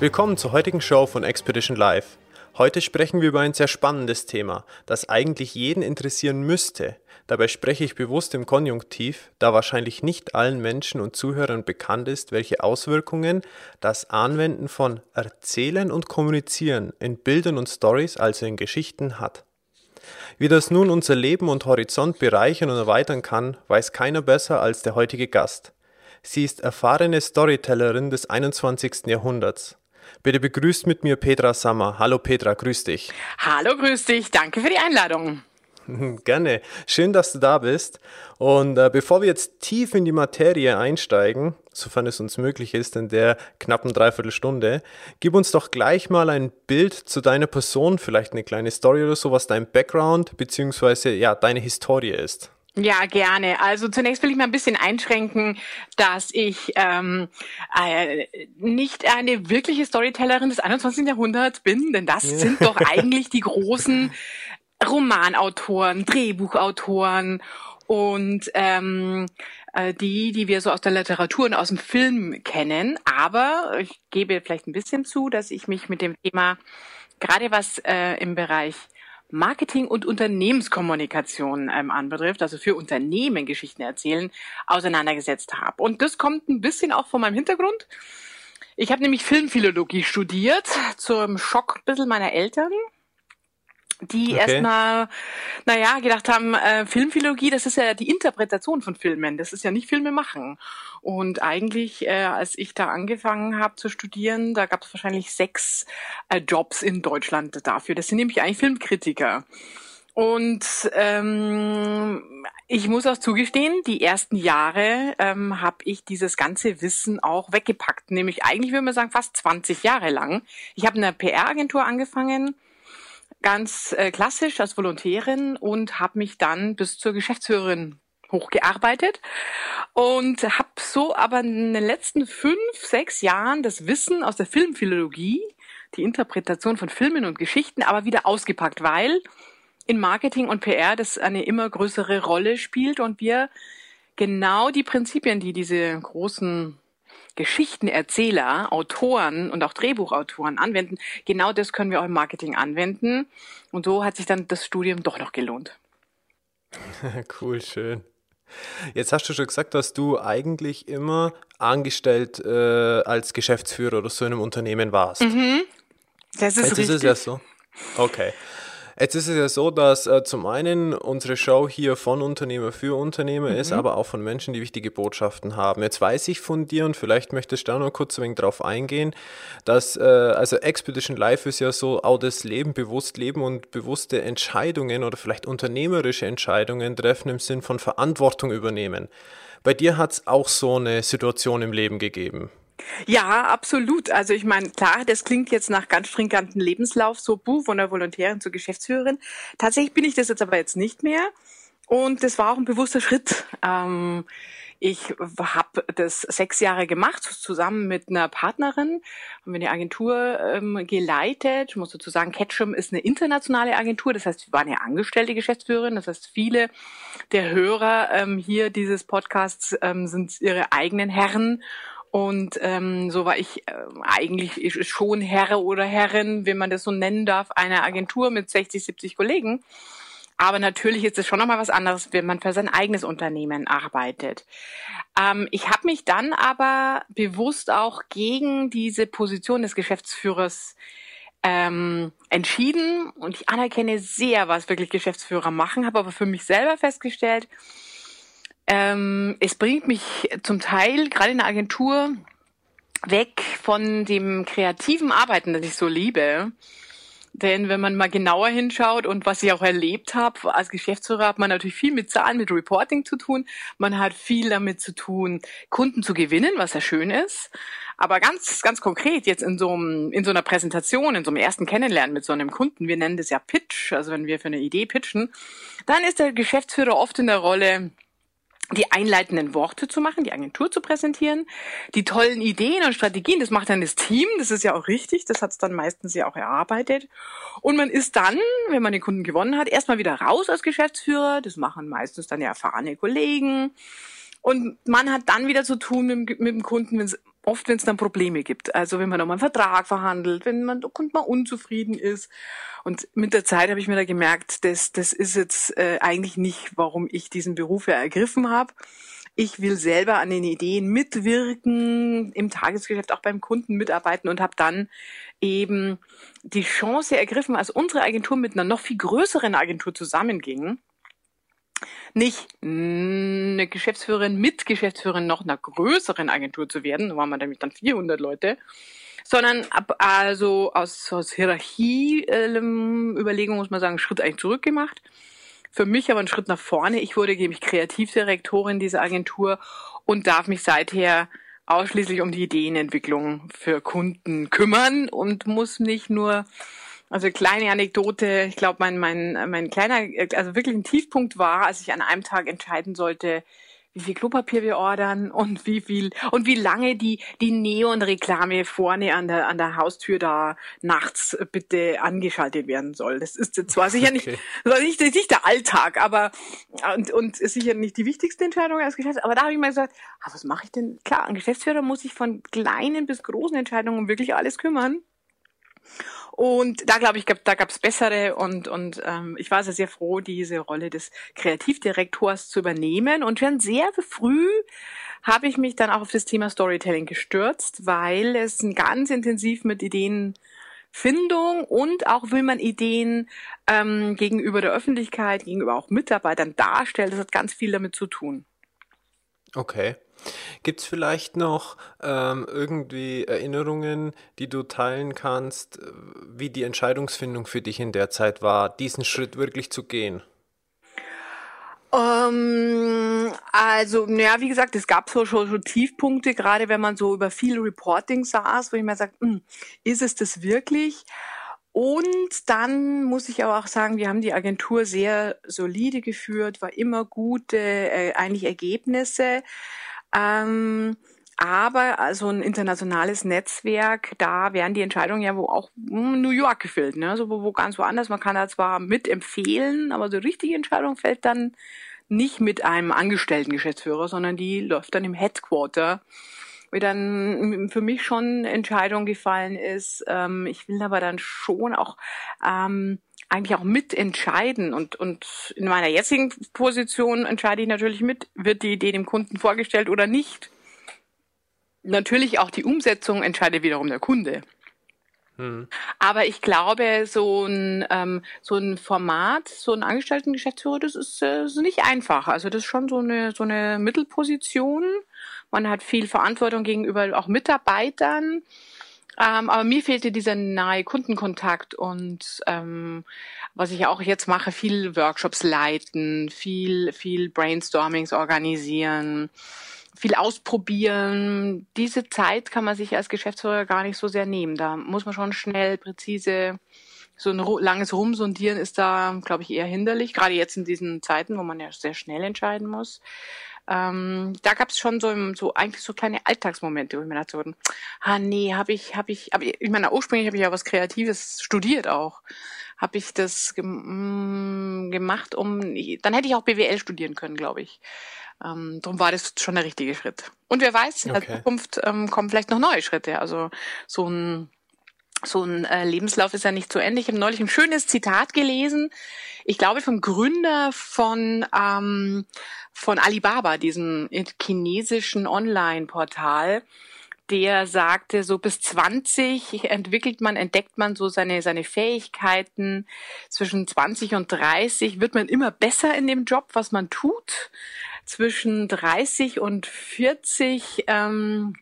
Willkommen zur heutigen Show von Expedition Live. Heute sprechen wir über ein sehr spannendes Thema, das eigentlich jeden interessieren müsste. Dabei spreche ich bewusst im Konjunktiv, da wahrscheinlich nicht allen Menschen und Zuhörern bekannt ist, welche Auswirkungen das Anwenden von Erzählen und Kommunizieren in Bildern und Stories, also in Geschichten, hat. Wie das nun unser Leben und Horizont bereichern und erweitern kann, weiß keiner besser als der heutige Gast. Sie ist erfahrene Storytellerin des 21. Jahrhunderts. Bitte begrüßt mit mir Petra Sammer. Hallo Petra, grüß dich. Hallo, grüß dich. Danke für die Einladung. Gerne. Schön, dass du da bist. Und äh, bevor wir jetzt tief in die Materie einsteigen, sofern es uns möglich ist, in der knappen Dreiviertelstunde, gib uns doch gleich mal ein Bild zu deiner Person, vielleicht eine kleine Story oder so, was dein Background bzw. ja, deine Historie ist. Ja, gerne. Also zunächst will ich mal ein bisschen einschränken, dass ich ähm, äh, nicht eine wirkliche Storytellerin des 21. Jahrhunderts bin, denn das ja. sind doch eigentlich die großen Romanautoren, Drehbuchautoren und ähm, äh, die, die wir so aus der Literatur und aus dem Film kennen. Aber ich gebe vielleicht ein bisschen zu, dass ich mich mit dem Thema, gerade was äh, im Bereich Marketing und Unternehmenskommunikation ähm, anbetrifft, also für Unternehmen Geschichten erzählen, auseinandergesetzt habe. Und das kommt ein bisschen auch von meinem Hintergrund. Ich habe nämlich Filmphilologie studiert, zum Schock ein bisschen meiner Eltern die okay. erstmal, naja, gedacht haben, äh, Filmphilologie, das ist ja die Interpretation von Filmen, das ist ja nicht Filme machen. Und eigentlich, äh, als ich da angefangen habe zu studieren, da gab es wahrscheinlich sechs äh, Jobs in Deutschland dafür. Das sind nämlich eigentlich Filmkritiker. Und ähm, ich muss auch zugestehen, die ersten Jahre ähm, habe ich dieses ganze Wissen auch weggepackt. Nämlich eigentlich würde man sagen fast 20 Jahre lang. Ich habe eine PR-Agentur angefangen ganz äh, klassisch als Volontärin und habe mich dann bis zur Geschäftsführerin hochgearbeitet und habe so aber in den letzten fünf, sechs Jahren das Wissen aus der Filmphilologie, die Interpretation von Filmen und Geschichten, aber wieder ausgepackt, weil in Marketing und PR das eine immer größere Rolle spielt und wir genau die Prinzipien, die diese großen Geschichtenerzähler, Autoren und auch Drehbuchautoren anwenden, genau das können wir auch im Marketing anwenden. Und so hat sich dann das Studium doch noch gelohnt. cool, schön. Jetzt hast du schon gesagt, dass du eigentlich immer angestellt äh, als Geschäftsführer oder so in einem Unternehmen warst. Mhm. Das ist Jetzt richtig. ist es ja so. Okay. Jetzt ist es ja so, dass äh, zum einen unsere Show hier von Unternehmer für Unternehmer mhm. ist, aber auch von Menschen, die wichtige Botschaften haben. Jetzt weiß ich von dir und vielleicht möchtest du da noch kurz ein wenig drauf eingehen, dass äh, also Expedition Life ist ja so auch das Leben, bewusst leben und bewusste Entscheidungen oder vielleicht unternehmerische Entscheidungen treffen im Sinn von Verantwortung übernehmen. Bei dir hat es auch so eine Situation im Leben gegeben. Ja, absolut. Also ich meine, klar, das klingt jetzt nach ganz stringenten Lebenslauf, so buh, von der Volontärin zur Geschäftsführerin. Tatsächlich bin ich das jetzt aber jetzt nicht mehr. Und das war auch ein bewusster Schritt. Ähm, ich habe das sechs Jahre gemacht, zusammen mit einer Partnerin, haben wir eine Agentur ähm, geleitet. Ich muss dazu sagen, Ketchum ist eine internationale Agentur, das heißt, wir waren ja angestellte Geschäftsführerin. Das heißt, viele der Hörer ähm, hier dieses Podcasts ähm, sind ihre eigenen Herren und ähm, so war ich äh, eigentlich schon Herr oder Herrin, wenn man das so nennen darf, einer Agentur mit 60, 70 Kollegen. Aber natürlich ist es schon nochmal was anderes, wenn man für sein eigenes Unternehmen arbeitet. Ähm, ich habe mich dann aber bewusst auch gegen diese Position des Geschäftsführers ähm, entschieden und ich anerkenne sehr, was wirklich Geschäftsführer machen, habe aber für mich selber festgestellt, ähm, es bringt mich zum Teil, gerade in der Agentur, weg von dem kreativen Arbeiten, das ich so liebe. Denn wenn man mal genauer hinschaut und was ich auch erlebt habe, als Geschäftsführer hat man natürlich viel mit Zahlen, mit Reporting zu tun. Man hat viel damit zu tun, Kunden zu gewinnen, was ja schön ist. Aber ganz, ganz konkret jetzt in so, einem, in so einer Präsentation, in so einem ersten Kennenlernen mit so einem Kunden, wir nennen das ja Pitch, also wenn wir für eine Idee pitchen, dann ist der Geschäftsführer oft in der Rolle, die einleitenden Worte zu machen, die Agentur zu präsentieren, die tollen Ideen und Strategien, das macht dann das Team, das ist ja auch richtig, das hat es dann meistens ja auch erarbeitet. Und man ist dann, wenn man den Kunden gewonnen hat, erstmal wieder raus als Geschäftsführer, das machen meistens dann ja erfahrene Kollegen. Und man hat dann wieder zu tun mit, mit dem Kunden, wenn es oft, wenn es dann Probleme gibt. Also wenn man nochmal einen Vertrag verhandelt, wenn man der Kunde mal unzufrieden ist. Und mit der Zeit habe ich mir da gemerkt, das, das ist jetzt äh, eigentlich nicht, warum ich diesen Beruf ja ergriffen habe. Ich will selber an den Ideen mitwirken, im Tagesgeschäft auch beim Kunden mitarbeiten und habe dann eben die Chance ergriffen, als unsere Agentur mit einer noch viel größeren Agentur zusammenging, nicht eine Geschäftsführerin mit Geschäftsführerin noch einer größeren Agentur zu werden, da waren wir nämlich dann 400 Leute, sondern ab, also aus, aus Hierarchie-Überlegung muss man sagen, Schritt eigentlich zurückgemacht. Für mich aber ein Schritt nach vorne. Ich wurde nämlich Kreativdirektorin dieser Agentur und darf mich seither ausschließlich um die Ideenentwicklung für Kunden kümmern und muss nicht nur also kleine Anekdote, ich glaube, mein, mein, mein kleiner, also wirklich ein Tiefpunkt war, als ich an einem Tag entscheiden sollte, wie viel Klopapier wir ordern und wie viel und wie lange die die Neon-Reklame vorne an der an der Haustür da nachts bitte angeschaltet werden soll. Das ist zwar sicher nicht, okay. das nicht, nicht der Alltag, aber und, und ist sicher nicht die wichtigste Entscheidung als Geschäftsführer. Aber da habe ich mal gesagt, ah, was mache ich denn? Klar, ein Geschäftsführer muss sich von kleinen bis großen Entscheidungen wirklich alles kümmern. Und da glaube ich, da gab es bessere und, und ähm, ich war sehr, sehr froh, diese Rolle des Kreativdirektors zu übernehmen. Und schon sehr früh habe ich mich dann auch auf das Thema Storytelling gestürzt, weil es ganz intensiv mit Ideenfindung und auch will man Ideen ähm, gegenüber der Öffentlichkeit, gegenüber auch Mitarbeitern darstellt. Das hat ganz viel damit zu tun. Okay. Gibt es vielleicht noch ähm, irgendwie Erinnerungen, die du teilen kannst, äh, wie die Entscheidungsfindung für dich in der Zeit war, diesen Schritt wirklich zu gehen? Ähm, also, naja, wie gesagt, es gab so schon, schon Tiefpunkte, gerade wenn man so über viel Reporting saß, wo ich mir sage, hm, ist es das wirklich? Und dann muss ich aber auch sagen, wir haben die Agentur sehr solide geführt, war immer gute äh, eigentlich Ergebnisse. Ähm, aber also ein internationales Netzwerk, da werden die Entscheidungen ja wo auch New York gefällt, ne? Also wo, wo ganz woanders. Man kann da zwar mitempfehlen, aber so richtige Entscheidung fällt dann nicht mit einem angestellten Geschäftsführer, sondern die läuft dann im Headquarter. Wie dann für mich schon Entscheidung gefallen ist. Ähm, ich will aber dann schon auch ähm, eigentlich auch mitentscheiden und, und in meiner jetzigen Position entscheide ich natürlich mit, wird die Idee dem Kunden vorgestellt oder nicht. Natürlich auch die Umsetzung entscheidet wiederum der Kunde. Hm. Aber ich glaube, so ein, ähm, so ein Format, so ein Angestelltengeschäftsführer, das ist, äh, ist nicht einfach. Also das ist schon so eine, so eine Mittelposition. Man hat viel Verantwortung gegenüber auch Mitarbeitern. Ähm, aber mir fehlte dieser nahe Kundenkontakt und ähm, was ich auch jetzt mache, viel Workshops leiten, viel, viel Brainstormings organisieren, viel ausprobieren. Diese Zeit kann man sich als Geschäftsführer gar nicht so sehr nehmen. Da muss man schon schnell, präzise, so ein langes Rumsondieren ist da, glaube ich, eher hinderlich. Gerade jetzt in diesen Zeiten, wo man ja sehr schnell entscheiden muss ähm, da gab es schon so, so eigentlich so kleine Alltagsmomente, wo ich mir dachte, ah nee, habe ich, habe ich, aber ich meine, ursprünglich habe ich ja was Kreatives studiert auch. Habe ich das gem mm, gemacht, um, dann hätte ich auch BWL studieren können, glaube ich. Ähm, darum war das schon der richtige Schritt. Und wer weiß, in okay. der Zukunft ähm, kommen vielleicht noch neue Schritte. Also so ein so ein äh, Lebenslauf ist ja nicht zu Ende. Ich habe neulich ein schönes Zitat gelesen. Ich glaube vom Gründer von ähm, von Alibaba, diesem chinesischen Online-Portal, der sagte, so bis 20 entwickelt man, entdeckt man so seine, seine Fähigkeiten. Zwischen 20 und 30 wird man immer besser in dem Job, was man tut. Zwischen 30 und 40 ähm,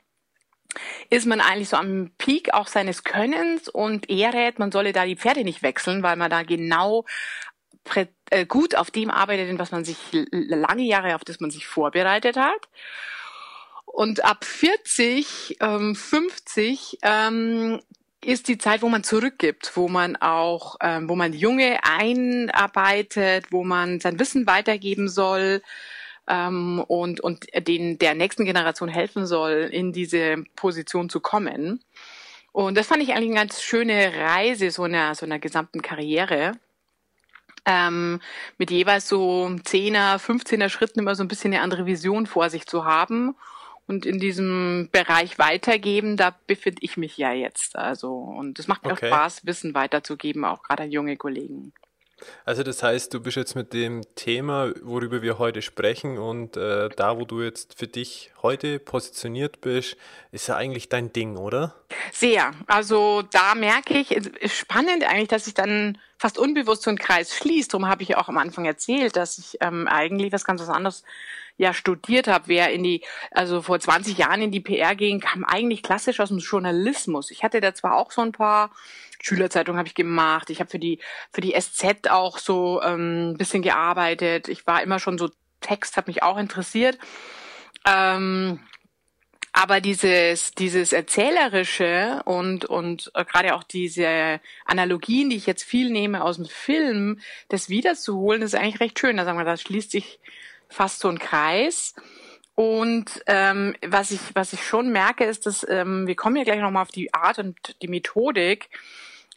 ist man eigentlich so am Peak auch seines Könnens und er rät, man solle da die Pferde nicht wechseln, weil man da genau äh, gut auf dem arbeitet, was man sich lange Jahre, auf das man sich vorbereitet hat. Und ab 40, ähm, 50 ähm, ist die Zeit, wo man zurückgibt, wo man auch, ähm, wo man Junge einarbeitet, wo man sein Wissen weitergeben soll ähm, und, und den, der nächsten Generation helfen soll, in diese Position zu kommen. Und das fand ich eigentlich eine ganz schöne Reise so einer, so einer gesamten Karriere. Ähm, mit jeweils so 10er, 15er Schritten immer so ein bisschen eine andere Vision vor sich zu haben und in diesem Bereich weitergeben, da befinde ich mich ja jetzt. Also, und es macht mir okay. auch Spaß, Wissen weiterzugeben, auch gerade an junge Kollegen. Also das heißt, du bist jetzt mit dem Thema, worüber wir heute sprechen und äh, da, wo du jetzt für dich heute positioniert bist, ist ja eigentlich dein Ding, oder? Sehr. Also da merke ich, ist spannend eigentlich, dass sich dann fast unbewusst so ein Kreis schließt. Darum habe ich auch am Anfang erzählt, dass ich ähm, eigentlich was ganz was anderes ja studiert habe, wer in die, also vor 20 Jahren in die PR ging, kam eigentlich klassisch aus dem Journalismus. Ich hatte da zwar auch so ein paar Schülerzeitungen habe ich gemacht, ich habe für die für die SZ auch so ähm, ein bisschen gearbeitet. Ich war immer schon so Text, hat mich auch interessiert. Ähm, aber dieses, dieses Erzählerische und, und äh, gerade auch diese Analogien, die ich jetzt viel nehme aus dem Film, das wiederzuholen, ist eigentlich recht schön. Da sagen wir, da schließt sich fast so ein Kreis. Und ähm, was ich was ich schon merke, ist, dass ähm, wir kommen ja gleich nochmal auf die Art und die Methodik,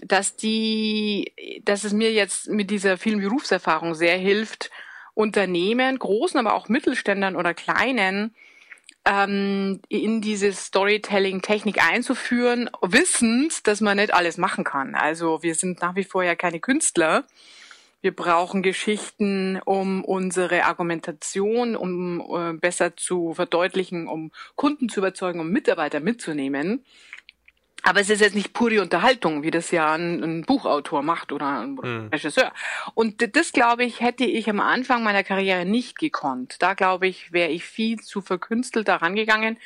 dass die, dass es mir jetzt mit dieser vielen Berufserfahrung sehr hilft, Unternehmen, großen, aber auch Mittelständern oder kleinen, ähm, in diese Storytelling-Technik einzuführen, wissend, dass man nicht alles machen kann. Also wir sind nach wie vor ja keine Künstler wir brauchen Geschichten, um unsere Argumentation, um äh, besser zu verdeutlichen, um Kunden zu überzeugen, um Mitarbeiter mitzunehmen. Aber es ist jetzt nicht pure Unterhaltung, wie das ja ein, ein Buchautor macht oder ein mhm. Regisseur. Und das, glaube ich, hätte ich am Anfang meiner Karriere nicht gekonnt. Da, glaube ich, wäre ich viel zu verkünstelt daran gegangen.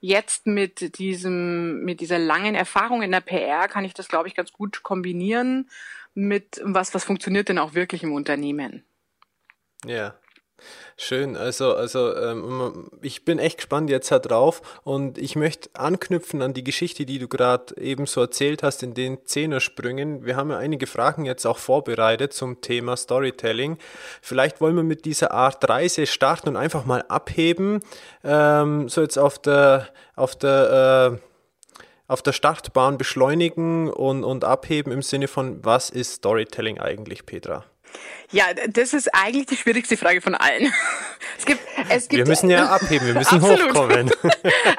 Jetzt mit diesem, mit dieser langen Erfahrung in der PR kann ich das, glaube ich, ganz gut kombinieren mit was, was funktioniert denn auch wirklich im Unternehmen. Ja. Schön, also, also ähm, ich bin echt gespannt jetzt drauf und ich möchte anknüpfen an die Geschichte, die du gerade eben so erzählt hast in den Zehnersprüngen. Wir haben ja einige Fragen jetzt auch vorbereitet zum Thema Storytelling. Vielleicht wollen wir mit dieser Art Reise starten und einfach mal abheben, ähm, so jetzt auf der, auf der äh, auf der Startbahn beschleunigen und, und abheben im Sinne von, was ist Storytelling eigentlich, Petra? Ja, das ist eigentlich die schwierigste Frage von allen. Es gibt, es gibt, wir müssen ja abheben, wir müssen hochkommen.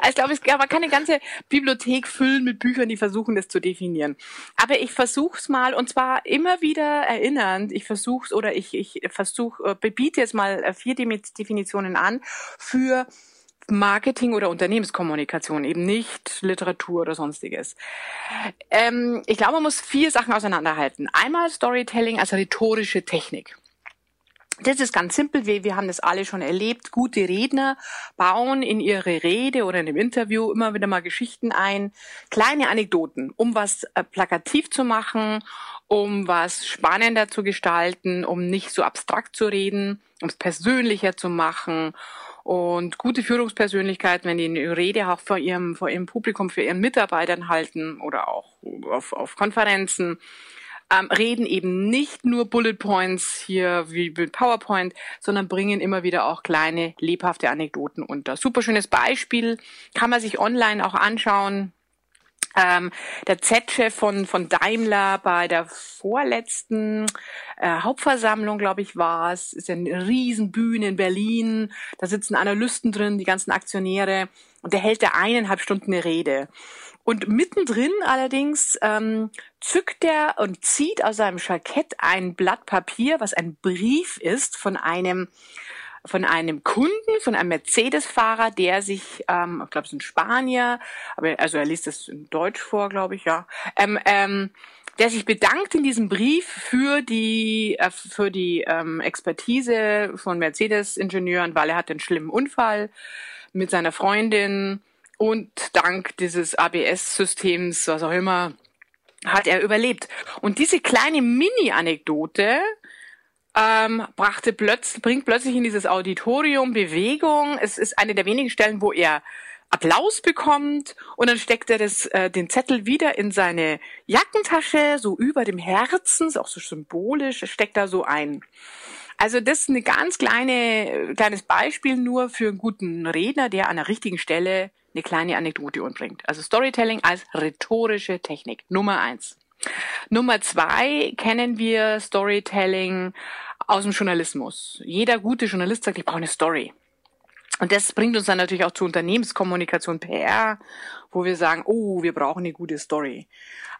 Also ich glaube, es kann man kann eine ganze Bibliothek füllen mit Büchern, die versuchen, das zu definieren. Aber ich versuche es mal und zwar immer wieder erinnernd. Ich versuche es oder ich, ich versuche, äh, bebiete jetzt mal äh, vier Definitionen an für Marketing oder Unternehmenskommunikation, eben nicht Literatur oder sonstiges. Ähm, ich glaube, man muss vier Sachen auseinanderhalten. Einmal Storytelling als rhetorische Technik. Das ist ganz simpel, wir, wir haben das alle schon erlebt. Gute Redner bauen in ihre Rede oder in dem Interview immer wieder mal Geschichten ein, kleine Anekdoten, um was äh, plakativ zu machen, um was spannender zu gestalten, um nicht so abstrakt zu reden, um es persönlicher zu machen und gute Führungspersönlichkeiten, wenn die eine Rede auch vor ihrem, vor ihrem Publikum, für ihren Mitarbeitern halten oder auch auf, auf Konferenzen, ähm, reden eben nicht nur Bullet Points hier wie mit PowerPoint, sondern bringen immer wieder auch kleine, lebhafte Anekdoten unter. Super schönes Beispiel, kann man sich online auch anschauen. Ähm, der Z-Chef von, von Daimler bei der vorletzten äh, Hauptversammlung, glaube ich, war es, ist ja eine Riesenbühne in Berlin. Da sitzen Analysten drin, die ganzen Aktionäre. Und der hält da eineinhalb Stunden eine Rede. Und mittendrin allerdings ähm, zückt er und zieht aus seinem Jackett ein Blatt Papier, was ein Brief ist von einem von einem Kunden, von einem Mercedes-Fahrer, der sich, ähm, ich glaube, es ist ein Spanier, aber also er liest das in Deutsch vor, glaube ich, ja, ähm, ähm, der sich bedankt in diesem Brief für die äh, für die ähm, Expertise von Mercedes-Ingenieuren, weil er hat einen schlimmen Unfall mit seiner Freundin und dank dieses ABS-Systems, was auch immer, hat er überlebt. Und diese kleine Mini-Anekdote ähm, brachte plötzlich, bringt plötzlich in dieses Auditorium Bewegung. Es ist eine der wenigen Stellen, wo er Applaus bekommt und dann steckt er das, äh, den Zettel wieder in seine Jackentasche, so über dem Herzen, ist auch so symbolisch, steckt da so ein. Also das ist ein ganz kleine, kleines Beispiel nur für einen guten Redner, der an der richtigen Stelle eine kleine Anekdote umbringt. Also Storytelling als rhetorische Technik. Nummer eins. Nummer zwei kennen wir Storytelling aus dem Journalismus. Jeder gute Journalist sagt, ich brauche eine Story. Und das bringt uns dann natürlich auch zur Unternehmenskommunikation PR, wo wir sagen, oh, wir brauchen eine gute Story.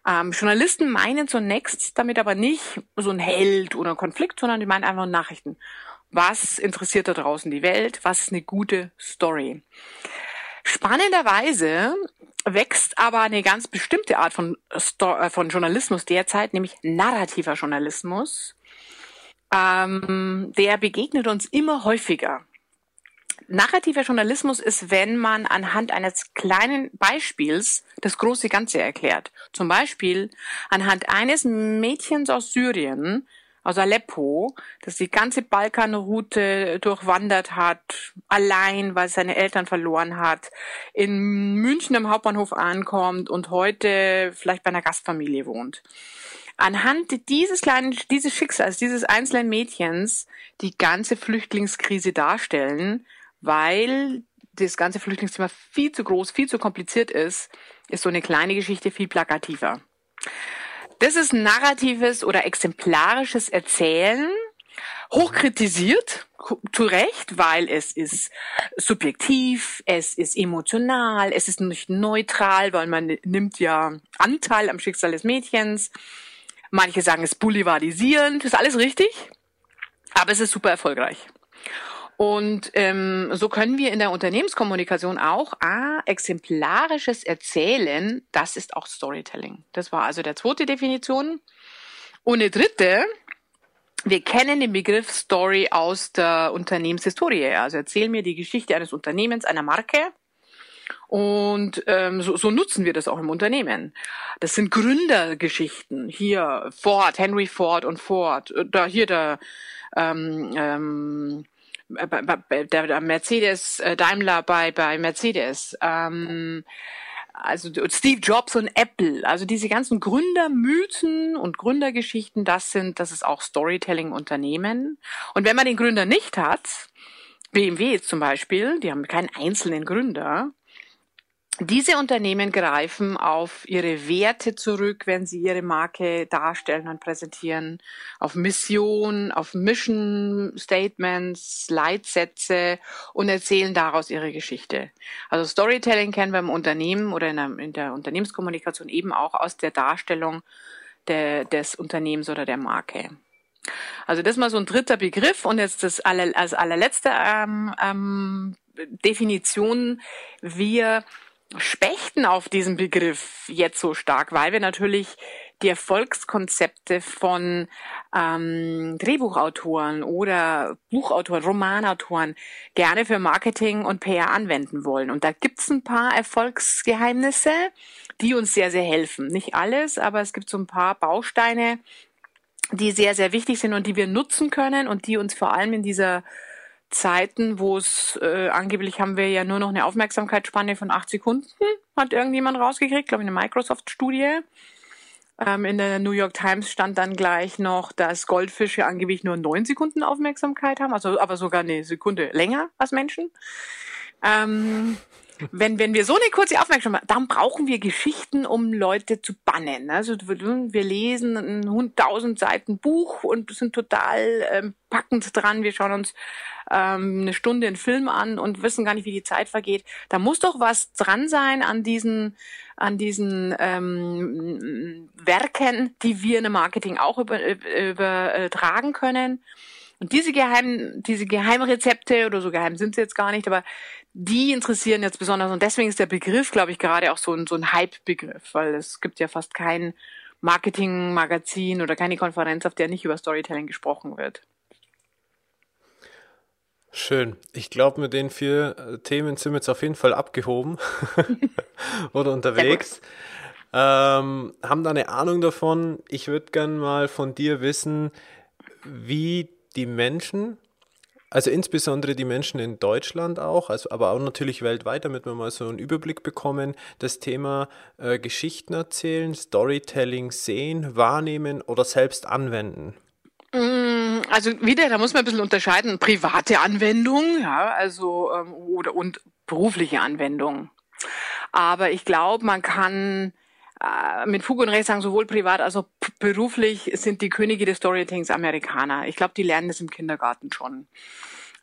Ähm, Journalisten meinen zunächst damit aber nicht so ein Held oder ein Konflikt, sondern die meinen einfach Nachrichten. Was interessiert da draußen die Welt? Was ist eine gute Story? Spannenderweise wächst aber eine ganz bestimmte Art von, äh, von Journalismus derzeit, nämlich narrativer Journalismus. Ähm, der begegnet uns immer häufiger. Narrativer Journalismus ist, wenn man anhand eines kleinen Beispiels das große Ganze erklärt. Zum Beispiel anhand eines Mädchens aus Syrien, aus Aleppo, das die ganze Balkanroute durchwandert hat, allein, weil seine Eltern verloren hat, in München am Hauptbahnhof ankommt und heute vielleicht bei einer Gastfamilie wohnt. Anhand dieses kleinen, dieses Schicksals, dieses einzelnen Mädchens die ganze Flüchtlingskrise darstellen, weil das ganze Flüchtlingsthema viel zu groß, viel zu kompliziert ist, ist so eine kleine Geschichte viel plakativer. Das ist narratives oder exemplarisches Erzählen, hochkritisiert, zu Recht, weil es ist subjektiv, es ist emotional, es ist nicht neutral, weil man nimmt ja Anteil am Schicksal des Mädchens. Manche sagen es boulevardisierend, das ist alles richtig, aber es ist super erfolgreich. Und ähm, so können wir in der Unternehmenskommunikation auch ah, exemplarisches Erzählen, das ist auch Storytelling. Das war also der zweite Definition. Und eine dritte, wir kennen den Begriff Story aus der Unternehmenshistorie. Also erzähl mir die Geschichte eines Unternehmens, einer Marke. Und ähm, so, so nutzen wir das auch im Unternehmen. Das sind Gründergeschichten. Hier Ford, Henry Ford und Ford. Da hier der ähm, ähm, äh, der Mercedes äh, Daimler bei bei Mercedes ähm, also Steve Jobs und Apple, also diese ganzen Gründermythen und Gründergeschichten, das sind, das ist auch Storytelling-Unternehmen. Und wenn man den Gründer nicht hat, BMW zum Beispiel, die haben keinen einzelnen Gründer, diese Unternehmen greifen auf ihre Werte zurück, wenn sie ihre Marke darstellen und präsentieren, auf Mission, auf Mission Statements, Leitsätze und erzählen daraus ihre Geschichte. Also Storytelling kennen wir im Unternehmen oder in der, in der Unternehmenskommunikation eben auch aus der Darstellung der, des Unternehmens oder der Marke. Also das ist mal so ein dritter Begriff und jetzt das aller, als allerletzte ähm, ähm, Definition. Wir spechten auf diesen Begriff jetzt so stark, weil wir natürlich die Erfolgskonzepte von ähm, Drehbuchautoren oder Buchautoren, Romanautoren gerne für Marketing und PR anwenden wollen. Und da gibt's ein paar Erfolgsgeheimnisse, die uns sehr, sehr helfen. Nicht alles, aber es gibt so ein paar Bausteine, die sehr, sehr wichtig sind und die wir nutzen können und die uns vor allem in dieser Zeiten, wo es äh, angeblich haben wir ja nur noch eine Aufmerksamkeitsspanne von acht Sekunden, hat irgendjemand rausgekriegt, glaube ich, eine Microsoft-Studie. Ähm, in der New York Times stand dann gleich noch, dass Goldfische angeblich nur neun Sekunden Aufmerksamkeit haben, also aber sogar eine Sekunde länger als Menschen. Ähm, wenn, wenn wir so eine kurze Aufmerksamkeit haben, dann brauchen wir Geschichten, um Leute zu bannen. Also wir lesen ein tausend Seiten Buch und sind total ähm, packend dran. Wir schauen uns ähm, eine Stunde einen Film an und wissen gar nicht, wie die Zeit vergeht. Da muss doch was dran sein an diesen an diesen ähm, Werken, die wir in Marketing auch über, übertragen können. Und diese geheimen, diese Geheimrezepte oder so geheim sind sie jetzt gar nicht, aber die interessieren jetzt besonders. Und deswegen ist der Begriff, glaube ich, gerade auch so ein, so ein Hype-Begriff, weil es gibt ja fast kein Marketing-Magazin oder keine Konferenz, auf der nicht über Storytelling gesprochen wird. Schön. Ich glaube, mit den vier äh, Themen sind wir jetzt auf jeden Fall abgehoben oder unterwegs. Ähm, haben da eine Ahnung davon. Ich würde gern mal von dir wissen, wie die Menschen, also insbesondere die Menschen in Deutschland auch, also aber auch natürlich weltweit, damit wir mal so einen Überblick bekommen, das Thema äh, Geschichten erzählen, Storytelling sehen, wahrnehmen oder selbst anwenden? Mm, also wieder, da muss man ein bisschen unterscheiden, private Anwendung, ja, also ähm, oder und berufliche Anwendung. Aber ich glaube, man kann mit Fug und Recht sagen, sowohl privat als auch beruflich sind die Könige des Storytellings Amerikaner. Ich glaube, die lernen das im Kindergarten schon.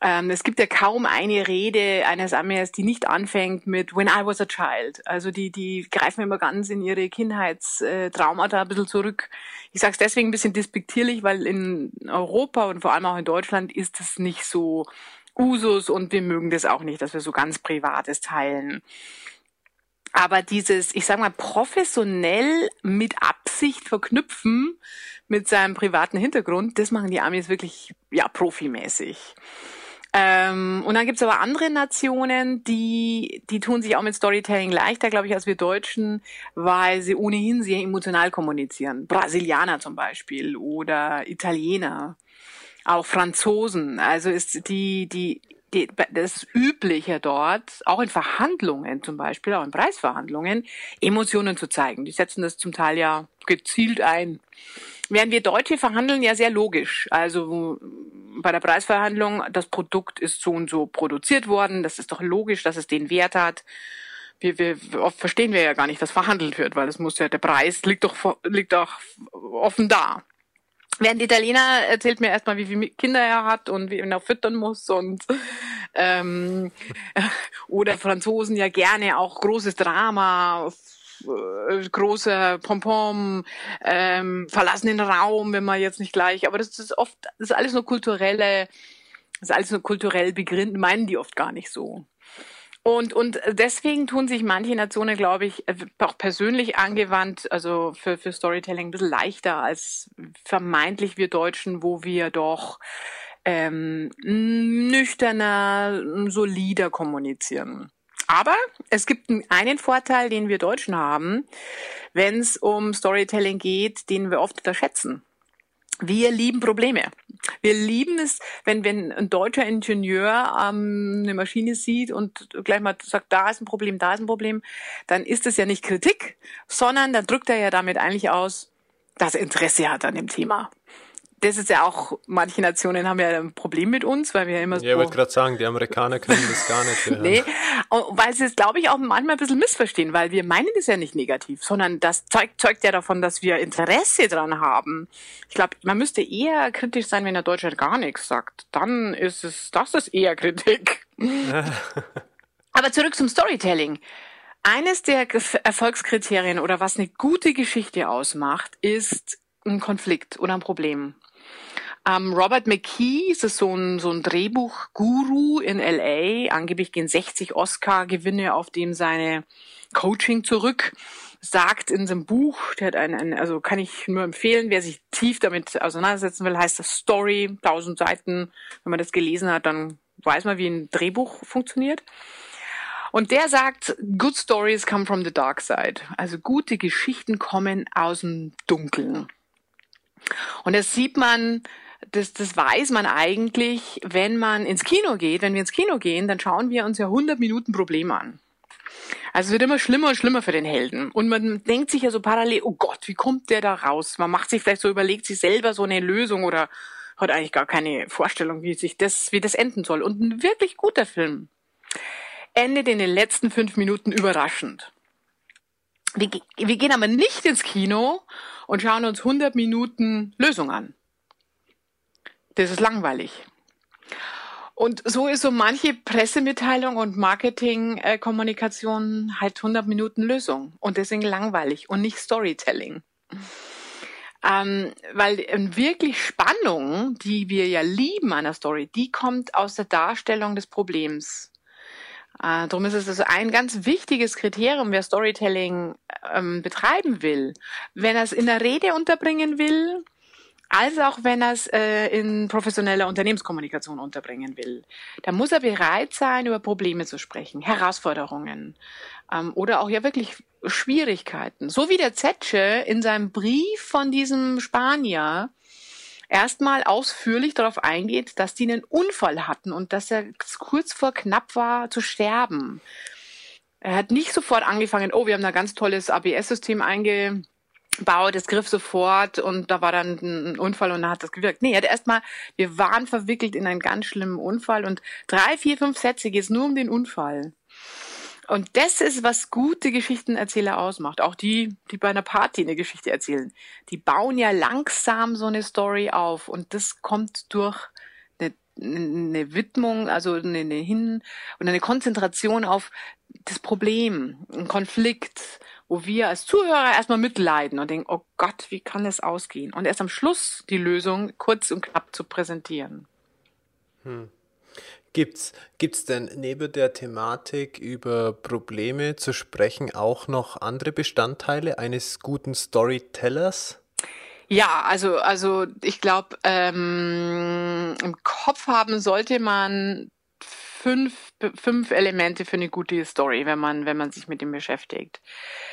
Ähm, es gibt ja kaum eine Rede eines Amis, die nicht anfängt mit When I was a child. Also die, die greifen immer ganz in ihre Kindheitstraumata ein bisschen zurück. Ich sage es deswegen ein bisschen despektierlich, weil in Europa und vor allem auch in Deutschland ist es nicht so Usus und wir mögen das auch nicht, dass wir so ganz Privates teilen. Aber dieses, ich sag mal, professionell mit Absicht verknüpfen mit seinem privaten Hintergrund, das machen die Amis wirklich, ja, profimäßig. Ähm, und dann gibt's aber andere Nationen, die, die tun sich auch mit Storytelling leichter, glaube ich, als wir Deutschen, weil sie ohnehin sehr emotional kommunizieren. Brasilianer zum Beispiel oder Italiener, auch Franzosen. Also ist die, die die, das Übliche dort, auch in Verhandlungen zum Beispiel, auch in Preisverhandlungen, Emotionen zu zeigen. Die setzen das zum Teil ja gezielt ein. Während wir Deutsche verhandeln ja sehr logisch. Also bei der Preisverhandlung, das Produkt ist so und so produziert worden, das ist doch logisch, dass es den Wert hat. Wir, wir, oft verstehen wir ja gar nicht, was verhandelt wird, weil es muss ja, der Preis liegt doch, liegt doch offen da. Während Italiener erzählt mir erstmal, wie viele Kinder er hat und wie ihn er füttern muss und ähm, oder Franzosen ja gerne auch großes Drama, äh, großer Pompom, ähm, verlassen den Raum, wenn man jetzt nicht gleich, aber das ist oft, das ist alles nur kulturelle, das ist alles nur kulturell begründet, meinen die oft gar nicht so. Und, und deswegen tun sich manche Nationen, glaube ich, äh, auch persönlich angewandt, also für, für Storytelling ein bisschen leichter als vermeintlich wir Deutschen, wo wir doch ähm, nüchterner, solider kommunizieren. Aber es gibt einen Vorteil, den wir Deutschen haben, wenn es um Storytelling geht, den wir oft unterschätzen. Wir lieben Probleme. Wir lieben es, wenn, wenn ein deutscher Ingenieur ähm, eine Maschine sieht und gleich mal sagt, da ist ein Problem, da ist ein Problem, dann ist es ja nicht Kritik, sondern dann drückt er ja damit eigentlich aus, dass er Interesse hat an dem Thema das ist ja auch, manche Nationen haben ja ein Problem mit uns, weil wir ja immer so. Ja, ich wollte gerade sagen, die Amerikaner können das gar nicht. Hören. nee, und weil sie es, glaube ich, auch manchmal ein bisschen missverstehen, weil wir meinen das ja nicht negativ, sondern das zeugt, zeugt ja davon, dass wir Interesse dran haben. Ich glaube, man müsste eher kritisch sein, wenn der Deutsche gar nichts sagt. Dann ist es, das ist eher Kritik. Aber zurück zum Storytelling. Eines der Erfolgskriterien oder was eine gute Geschichte ausmacht, ist ein Konflikt oder ein Problem. Ähm, Robert McKee ist so ein, so ein Drehbuch-Guru in LA. Angeblich gehen 60 Oscar-Gewinne auf dem seine Coaching zurück. Sagt in seinem Buch, der hat einen, also kann ich nur empfehlen, wer sich tief damit auseinandersetzen will, heißt das Story, 1000 Seiten. Wenn man das gelesen hat, dann weiß man, wie ein Drehbuch funktioniert. Und der sagt, good stories come from the dark side. Also gute Geschichten kommen aus dem Dunkeln. Und das sieht man das, das weiß man eigentlich, wenn man ins Kino geht. Wenn wir ins Kino gehen, dann schauen wir uns ja 100 Minuten Problem an. Also es wird immer schlimmer und schlimmer für den Helden. Und man denkt sich ja so parallel, oh Gott, wie kommt der da raus? Man macht sich vielleicht so, überlegt sich selber so eine Lösung oder hat eigentlich gar keine Vorstellung, wie sich das, wie das enden soll. Und ein wirklich guter Film endet in den letzten fünf Minuten überraschend. Wir, wir gehen aber nicht ins Kino und schauen uns 100 Minuten Lösung an. Das ist langweilig. Und so ist so manche Pressemitteilung und Marketingkommunikation halt 100 Minuten Lösung und deswegen langweilig und nicht Storytelling. Ähm, weil wirklich Spannung, die wir ja lieben an der Story, die kommt aus der Darstellung des Problems. Äh, darum ist es also ein ganz wichtiges Kriterium, wer Storytelling ähm, betreiben will. Wenn er es in der Rede unterbringen will, als auch wenn er es äh, in professioneller Unternehmenskommunikation unterbringen will. Da muss er bereit sein, über Probleme zu sprechen, Herausforderungen ähm, oder auch ja wirklich Schwierigkeiten. So wie der Zetsche in seinem Brief von diesem Spanier erstmal ausführlich darauf eingeht, dass die einen Unfall hatten und dass er kurz vor knapp war zu sterben. Er hat nicht sofort angefangen, oh, wir haben da ganz tolles ABS-System eingebaut, es griff sofort und da war dann ein Unfall und dann hat das gewirkt. Nee, er hat erstmal, wir waren verwickelt in einen ganz schlimmen Unfall und drei, vier, fünf Sätze geht es nur um den Unfall. Und das ist, was gute Geschichtenerzähler ausmacht. Auch die, die bei einer Party eine Geschichte erzählen. Die bauen ja langsam so eine Story auf und das kommt durch eine, Widmung, also eine, Hin- und eine Konzentration auf das Problem, ein Konflikt, wo wir als Zuhörer erstmal mitleiden und denken, oh Gott, wie kann es ausgehen? Und erst am Schluss die Lösung kurz und knapp zu präsentieren. Hm. Gibt's, gibt's denn neben der Thematik über Probleme zu sprechen auch noch andere Bestandteile eines guten Storytellers? Ja, also, also ich glaube, ähm, im Kopf haben sollte man fünf, fünf Elemente für eine gute Story, wenn man, wenn man sich mit dem beschäftigt.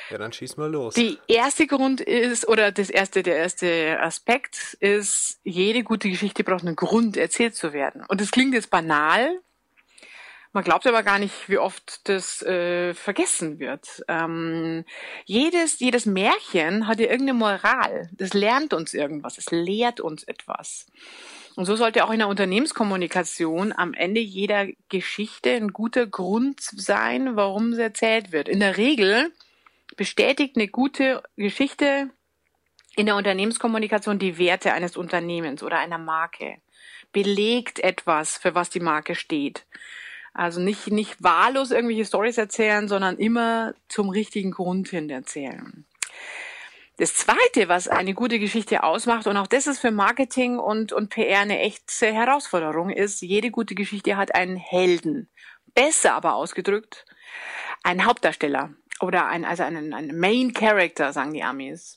Ja, dann schieß mal los. Die erste Grund ist, oder das erste, der erste Aspekt ist, jede gute Geschichte braucht einen Grund, erzählt zu werden. Und das klingt jetzt banal, man glaubt aber gar nicht, wie oft das äh, vergessen wird. Ähm, jedes, jedes Märchen hat ja irgendeine Moral. Das lernt uns irgendwas, es lehrt uns etwas. Und so sollte auch in der Unternehmenskommunikation am Ende jeder Geschichte ein guter Grund sein, warum sie erzählt wird. In der Regel bestätigt eine gute Geschichte in der Unternehmenskommunikation die Werte eines Unternehmens oder einer Marke, belegt etwas, für was die Marke steht. Also nicht, nicht wahllos irgendwelche Stories erzählen, sondern immer zum richtigen Grund hin erzählen. Das zweite, was eine gute Geschichte ausmacht, und auch das ist für Marketing und, und PR eine echte Herausforderung, ist, jede gute Geschichte hat einen Helden. Besser aber ausgedrückt, einen Hauptdarsteller oder ein, also einen, einen Main Character, sagen die Amis.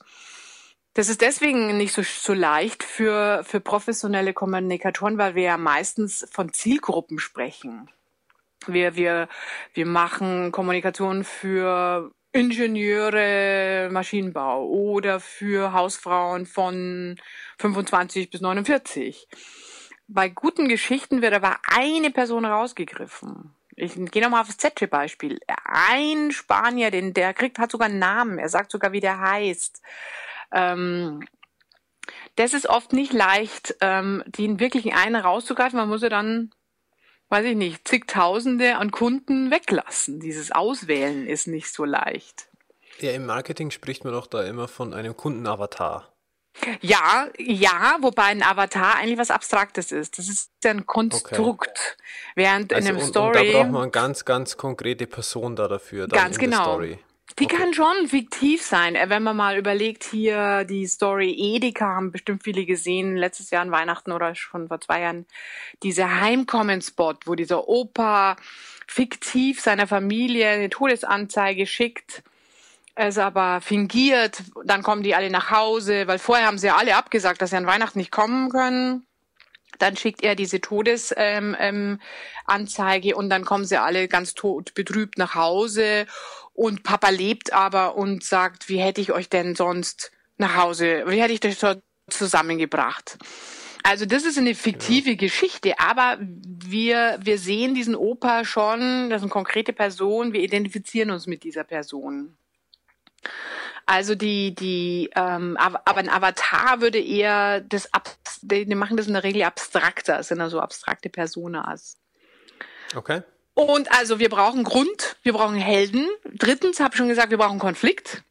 Das ist deswegen nicht so, so leicht für, für professionelle Kommunikatoren, weil wir ja meistens von Zielgruppen sprechen. Wir, wir, wir machen Kommunikation für Ingenieure, Maschinenbau oder für Hausfrauen von 25 bis 49. Bei guten Geschichten wird aber eine Person rausgegriffen. Ich gehe nochmal auf das Z-Beispiel. Ein Spanier, den, der kriegt, hat sogar einen Namen. Er sagt sogar, wie der heißt. Ähm, das ist oft nicht leicht, ähm, den wirklichen einen rauszugreifen. Man muss ja dann weiß ich nicht, zigtausende an Kunden weglassen. Dieses Auswählen ist nicht so leicht. Ja, im Marketing spricht man doch da immer von einem Kundenavatar. Ja, ja, wobei ein Avatar eigentlich was Abstraktes ist. Das ist ein Konstrukt. Okay. Während also in einem und, Story. Und da braucht man ganz, ganz konkrete Person da dafür. ganz genau. Die okay. kann schon fiktiv sein. Äh, wenn man mal überlegt, hier die Story Edeka haben bestimmt viele gesehen, letztes Jahr an Weihnachten oder schon vor zwei Jahren, dieser Heimkommen-Spot, wo dieser Opa fiktiv seiner Familie eine Todesanzeige schickt, es aber fingiert, dann kommen die alle nach Hause, weil vorher haben sie ja alle abgesagt, dass sie an Weihnachten nicht kommen können. Dann schickt er diese Todesanzeige ähm, ähm, und dann kommen sie alle ganz tot betrübt nach Hause und Papa lebt aber und sagt, wie hätte ich euch denn sonst nach Hause, wie hätte ich euch dort zusammengebracht? Also das ist eine fiktive ja. Geschichte, aber wir, wir sehen diesen Opa schon, das ist eine konkrete Person, wir identifizieren uns mit dieser Person. Also die, die, ähm, aber ein Avatar würde eher das, die machen das in der Regel abstrakter, sind also abstrakte Personas. Okay. Und also wir brauchen Grund, wir brauchen Helden. Drittens habe ich schon gesagt, wir brauchen Konflikt.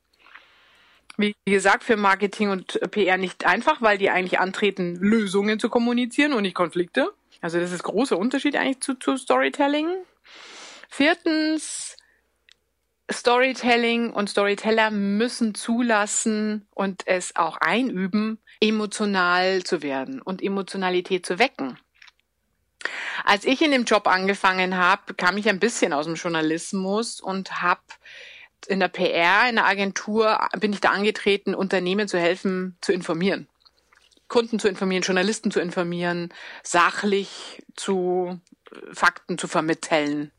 Wie gesagt, für Marketing und PR nicht einfach, weil die eigentlich antreten, Lösungen zu kommunizieren und nicht Konflikte. Also das ist großer Unterschied eigentlich zu, zu Storytelling. Viertens, Storytelling und Storyteller müssen zulassen und es auch einüben, emotional zu werden und Emotionalität zu wecken. Als ich in dem Job angefangen habe, kam ich ein bisschen aus dem Journalismus und habe in der PR, in der Agentur, bin ich da angetreten, Unternehmen zu helfen, zu informieren. Kunden zu informieren, Journalisten zu informieren, sachlich zu Fakten zu vermitteln.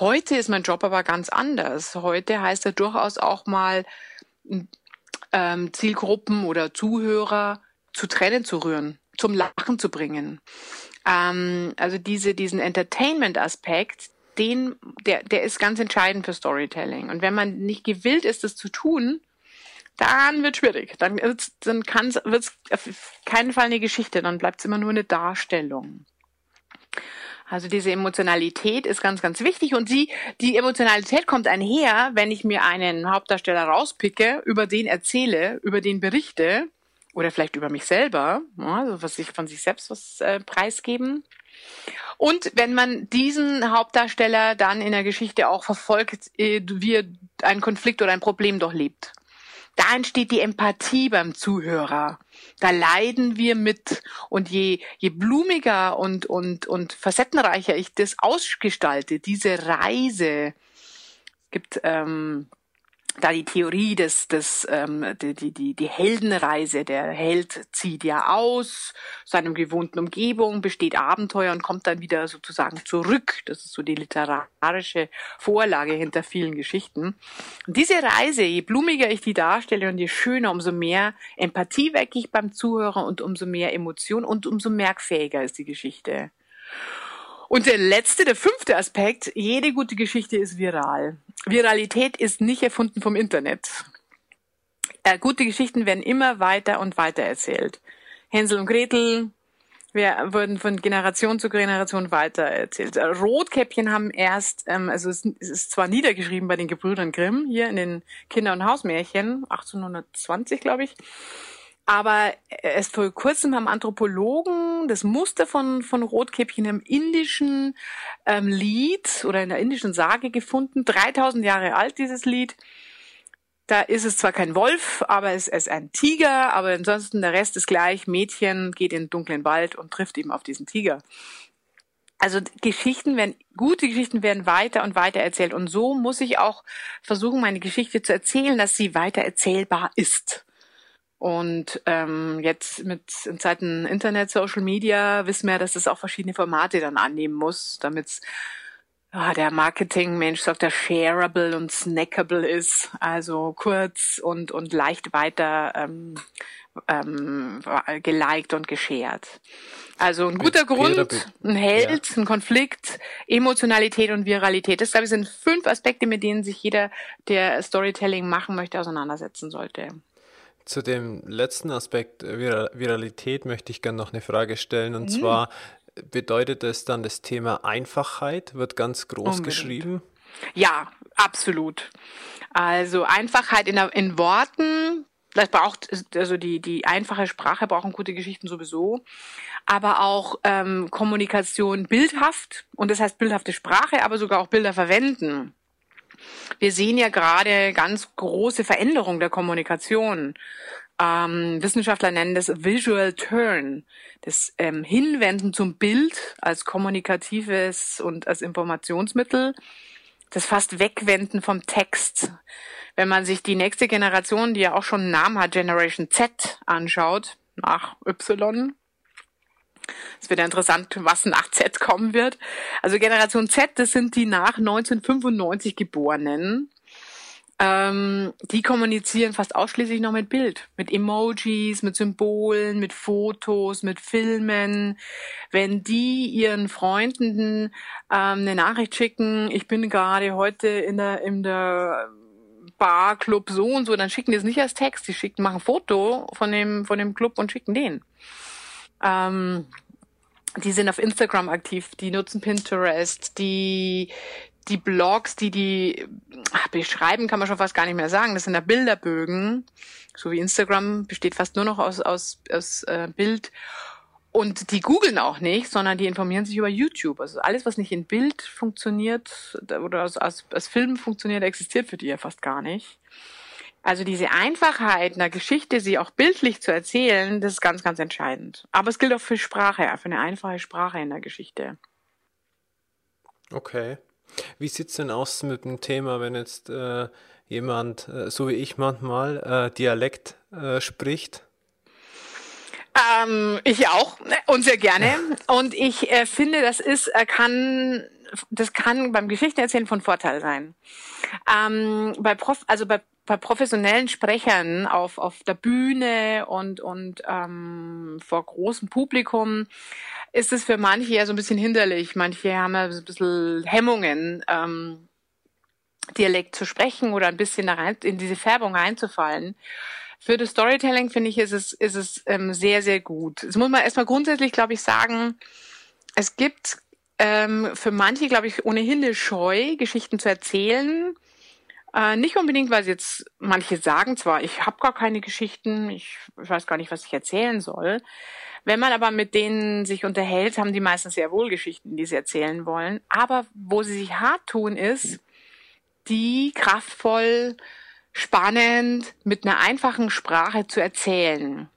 Heute ist mein Job aber ganz anders. Heute heißt er durchaus auch mal ähm, Zielgruppen oder Zuhörer zu Tränen zu rühren, zum Lachen zu bringen. Ähm, also diese, diesen Entertainment-Aspekt, den, der, der ist ganz entscheidend für Storytelling. Und wenn man nicht gewillt ist, das zu tun, dann wird schwierig. Dann, dann wird es auf keinen Fall eine Geschichte, dann bleibt es immer nur eine Darstellung. Also diese Emotionalität ist ganz, ganz wichtig und sie, die Emotionalität kommt einher, wenn ich mir einen Hauptdarsteller rauspicke, über den erzähle, über den berichte oder vielleicht über mich selber, also was ich von sich selbst was äh, preisgeben. Und wenn man diesen Hauptdarsteller dann in der Geschichte auch verfolgt, äh, wie er einen Konflikt oder ein Problem durchlebt. Da entsteht die Empathie beim Zuhörer. Da leiden wir mit. Und je, je blumiger und, und, und facettenreicher ich das ausgestalte, diese Reise, gibt ähm, da die Theorie des, des ähm, die, die, die, die Heldenreise. Der Held zieht ja aus seinem gewohnten Umgebung, besteht Abenteuer und kommt dann wieder sozusagen zurück. Das ist so die literarische Vorlage hinter vielen Geschichten. Und diese Reise, je blumiger ich die darstelle und je schöner, umso mehr Empathie wecke ich beim Zuhörer und umso mehr Emotion und umso merkfähiger ist die Geschichte. Und der letzte, der fünfte Aspekt, jede gute Geschichte ist viral. Viralität ist nicht erfunden vom Internet. Äh, gute Geschichten werden immer weiter und weiter erzählt. Hänsel und Gretel wir wurden von Generation zu Generation weiter erzählt. Äh, Rotkäppchen haben erst, ähm, also es, es ist zwar niedergeschrieben bei den Gebrüdern Grimm, hier in den Kinder- und Hausmärchen, 1820 glaube ich, aber erst vor kurzem haben Anthropologen das Muster von, von Rotkäppchen im indischen ähm, Lied oder in der indischen Sage gefunden. 3000 Jahre alt, dieses Lied. Da ist es zwar kein Wolf, aber es ist ein Tiger, aber ansonsten der Rest ist gleich. Mädchen geht in den dunklen Wald und trifft eben auf diesen Tiger. Also Geschichten werden, gute Geschichten werden weiter und weiter erzählt. Und so muss ich auch versuchen, meine Geschichte zu erzählen, dass sie weiter erzählbar ist. Und ähm, jetzt mit in Zeiten Internet, Social Media wissen wir, dass es auch verschiedene Formate dann annehmen muss, damit ja, der Marketingmensch sagt, der shareable und snackable ist, also kurz und und leicht weiter ähm, ähm, geliked und geshared. Also ein guter Grund, ein Held, ja. ein Konflikt, Emotionalität und Viralität. Das glaube ich sind fünf Aspekte, mit denen sich jeder, der Storytelling machen möchte, auseinandersetzen sollte. Zu dem letzten Aspekt äh, Vir Viralität möchte ich gerne noch eine Frage stellen. Und mhm. zwar bedeutet es dann das Thema Einfachheit, wird ganz groß Unbedingt. geschrieben? Ja, absolut. Also Einfachheit in, in Worten, das braucht, also die, die einfache Sprache brauchen gute Geschichten sowieso, aber auch ähm, Kommunikation bildhaft und das heißt bildhafte Sprache, aber sogar auch Bilder verwenden. Wir sehen ja gerade ganz große Veränderungen der Kommunikation. Ähm, Wissenschaftler nennen das Visual Turn, das ähm, Hinwenden zum Bild als kommunikatives und als Informationsmittel, das fast Wegwenden vom Text. Wenn man sich die nächste Generation, die ja auch schon einen Namen hat, Generation Z, anschaut, nach Y, es wird ja interessant, was nach Z kommen wird. Also Generation Z, das sind die nach 1995 Geborenen. Ähm, die kommunizieren fast ausschließlich noch mit Bild, mit Emojis, mit Symbolen, mit Fotos, mit Filmen. Wenn die ihren Freunden ähm, eine Nachricht schicken, ich bin gerade heute in der, in der Bar, Club so und so, dann schicken die es nicht als Text, die schicken, machen ein Foto von dem, von dem Club und schicken den. Ähm, die sind auf Instagram aktiv, die nutzen Pinterest, die die Blogs, die die ach, beschreiben, kann man schon fast gar nicht mehr sagen. Das sind da Bilderbögen, so wie Instagram besteht fast nur noch aus aus, aus äh, Bild. Und die googeln auch nicht, sondern die informieren sich über YouTube. Also alles, was nicht in Bild funktioniert oder als, als, als Film funktioniert, existiert für die ja fast gar nicht. Also diese Einfachheit einer Geschichte, sie auch bildlich zu erzählen, das ist ganz, ganz entscheidend. Aber es gilt auch für Sprache, für eine einfache Sprache in der Geschichte. Okay. Wie sieht's denn aus mit dem Thema, wenn jetzt äh, jemand, äh, so wie ich manchmal, äh, Dialekt äh, spricht? Ähm, ich auch und sehr gerne. Und ich äh, finde, das ist, er kann das kann beim Geschichtenerzählen von Vorteil sein. Ähm, bei Prof, also bei, bei professionellen Sprechern auf, auf der Bühne und, und ähm, vor großem Publikum ist es für manche ja so ein bisschen hinderlich. Manche haben ja so ein bisschen Hemmungen, ähm, Dialekt zu sprechen oder ein bisschen rein, in diese Färbung reinzufallen. Für das Storytelling finde ich, ist es, ist es ähm, sehr, sehr gut. Das muss man erstmal grundsätzlich, glaube ich, sagen, es gibt ähm, für manche, glaube ich, ohnehin eine Scheu, Geschichten zu erzählen. Äh, nicht unbedingt, weil sie jetzt manche sagen zwar, ich habe gar keine Geschichten, ich, ich weiß gar nicht, was ich erzählen soll. Wenn man aber mit denen sich unterhält, haben die meistens sehr wohl Geschichten, die sie erzählen wollen. Aber wo sie sich hart tun, ist, die kraftvoll spannend mit einer einfachen Sprache zu erzählen.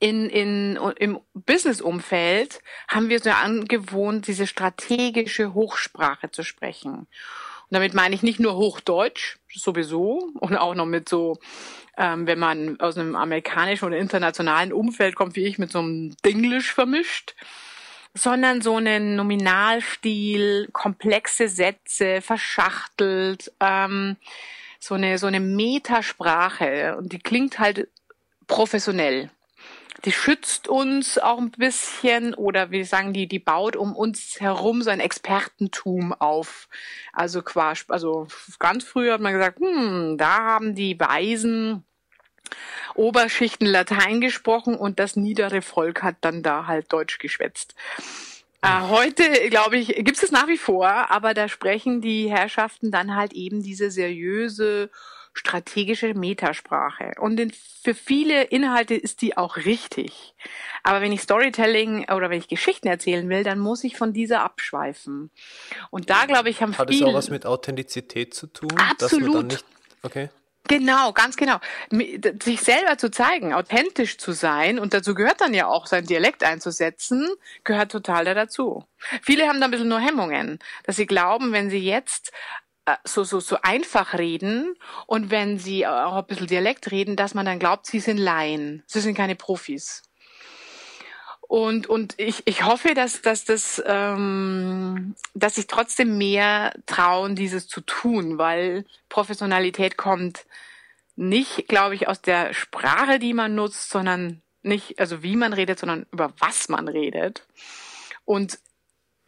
In, in, Im Business-Umfeld haben wir so angewohnt, diese strategische Hochsprache zu sprechen. Und damit meine ich nicht nur Hochdeutsch, sowieso, und auch noch mit so, ähm, wenn man aus einem amerikanischen oder internationalen Umfeld kommt, wie ich, mit so einem Dinglish vermischt, sondern so einen Nominalstil, komplexe Sätze, verschachtelt, ähm, so eine, so eine Metasprache und die klingt halt professionell. Die schützt uns auch ein bisschen oder wir sagen die, die baut um uns herum so ein Expertentum auf. Also quasi, also ganz früher hat man gesagt, hm, da haben die Weisen Oberschichten Latein gesprochen und das niedere Volk hat dann da halt Deutsch geschwätzt. Äh, heute, glaube ich, gibt es es nach wie vor, aber da sprechen die Herrschaften dann halt eben diese seriöse, strategische Metasprache. Und in, für viele Inhalte ist die auch richtig. Aber wenn ich Storytelling oder wenn ich Geschichten erzählen will, dann muss ich von dieser abschweifen. Und da, glaube ich, haben Hat viele... Hat es auch was mit Authentizität zu tun? Absolut. Nicht, okay. Genau, ganz genau. Sich selber zu zeigen, authentisch zu sein und dazu gehört dann ja auch, sein Dialekt einzusetzen, gehört total da dazu. Viele haben da ein bisschen nur Hemmungen, dass sie glauben, wenn sie jetzt so, so, so einfach reden und wenn sie auch ein bisschen Dialekt reden, dass man dann glaubt, sie sind Laien. Sie sind keine Profis. Und, und ich, ich hoffe, dass, dass, das, ähm, dass sich trotzdem mehr trauen, dieses zu tun, weil Professionalität kommt nicht, glaube ich, aus der Sprache, die man nutzt, sondern nicht, also wie man redet, sondern über was man redet. Und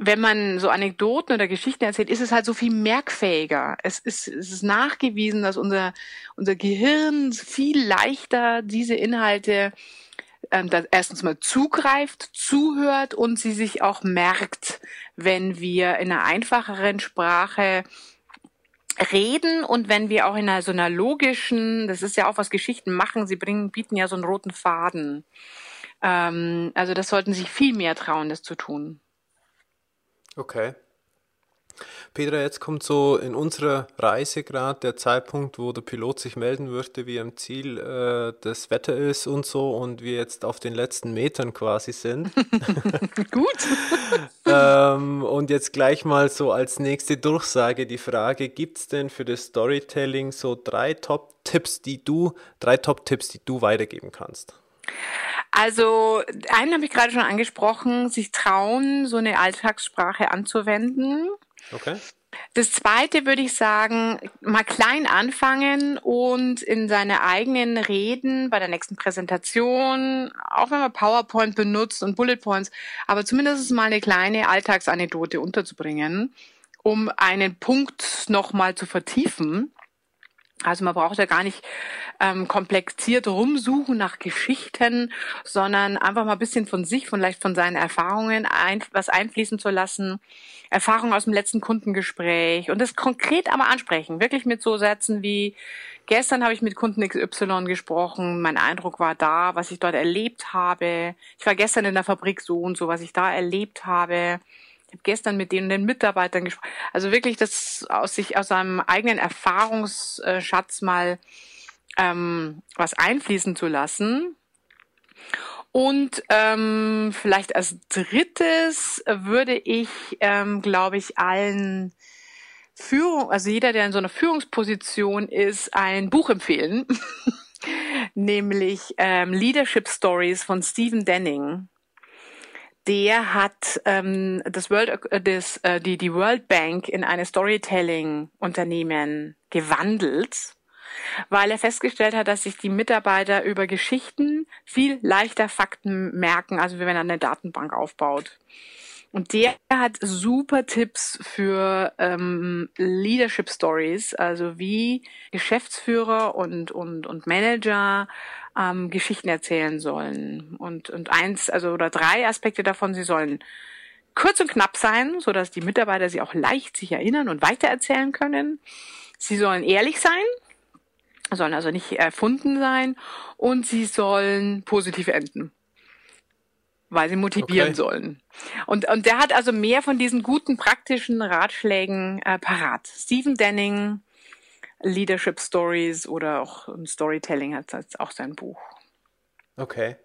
wenn man so Anekdoten oder Geschichten erzählt, ist es halt so viel merkfähiger. Es ist, es ist nachgewiesen, dass unser, unser Gehirn viel leichter diese Inhalte ähm, erstens mal zugreift, zuhört und sie sich auch merkt, wenn wir in einer einfacheren Sprache reden und wenn wir auch in einer so einer logischen, das ist ja auch was Geschichten machen, sie bringen, bieten ja so einen roten Faden. Ähm, also das sollten sich viel mehr trauen, das zu tun. Okay. Petra, jetzt kommt so in unserer Reise gerade der Zeitpunkt, wo der Pilot sich melden würde, wie am Ziel äh, das Wetter ist und so und wir jetzt auf den letzten Metern quasi sind. Gut. ähm, und jetzt gleich mal so als nächste Durchsage die Frage, gibt es denn für das Storytelling so drei Top-Tipps, die du, drei Top-Tipps, die du weitergeben kannst? Also einen habe ich gerade schon angesprochen, sich trauen, so eine Alltagssprache anzuwenden. Okay. Das zweite würde ich sagen, mal klein anfangen und in seine eigenen Reden bei der nächsten Präsentation, auch wenn man PowerPoint benutzt und Bullet Points, aber zumindest mal eine kleine Alltagsanekdote unterzubringen, um einen Punkt nochmal zu vertiefen. Also man braucht ja gar nicht ähm, komplexiert rumsuchen nach Geschichten, sondern einfach mal ein bisschen von sich, vielleicht von seinen Erfahrungen ein, was einfließen zu lassen, Erfahrungen aus dem letzten Kundengespräch und das konkret aber ansprechen, wirklich mit so Sätzen wie gestern habe ich mit Kunden XY gesprochen, mein Eindruck war da, was ich dort erlebt habe. Ich war gestern in der Fabrik so und so, was ich da erlebt habe habe gestern mit denen den Mitarbeitern gesprochen. Also wirklich das aus sich aus seinem eigenen Erfahrungsschatz mal ähm, was einfließen zu lassen. Und ähm, vielleicht als drittes würde ich, ähm, glaube ich, allen Führung, also jeder, der in so einer Führungsposition ist, ein Buch empfehlen, nämlich ähm, Leadership Stories von Stephen Denning der hat ähm, das World, äh, das, äh, die, die World Bank in eine Storytelling-Unternehmen gewandelt, weil er festgestellt hat, dass sich die Mitarbeiter über Geschichten viel leichter Fakten merken, also wenn er eine Datenbank aufbaut. Und der hat super Tipps für ähm, Leadership Stories, also wie Geschäftsführer und, und, und Manager ähm, Geschichten erzählen sollen. Und, und eins, also oder drei Aspekte davon, sie sollen kurz und knapp sein, so dass die Mitarbeiter sie auch leicht sich erinnern und weitererzählen können. Sie sollen ehrlich sein, sollen also nicht erfunden sein und sie sollen positiv enden weil sie motivieren okay. sollen. Und, und der hat also mehr von diesen guten praktischen Ratschlägen äh, parat. Stephen Denning, Leadership Stories oder auch Storytelling hat auch sein Buch. Okay.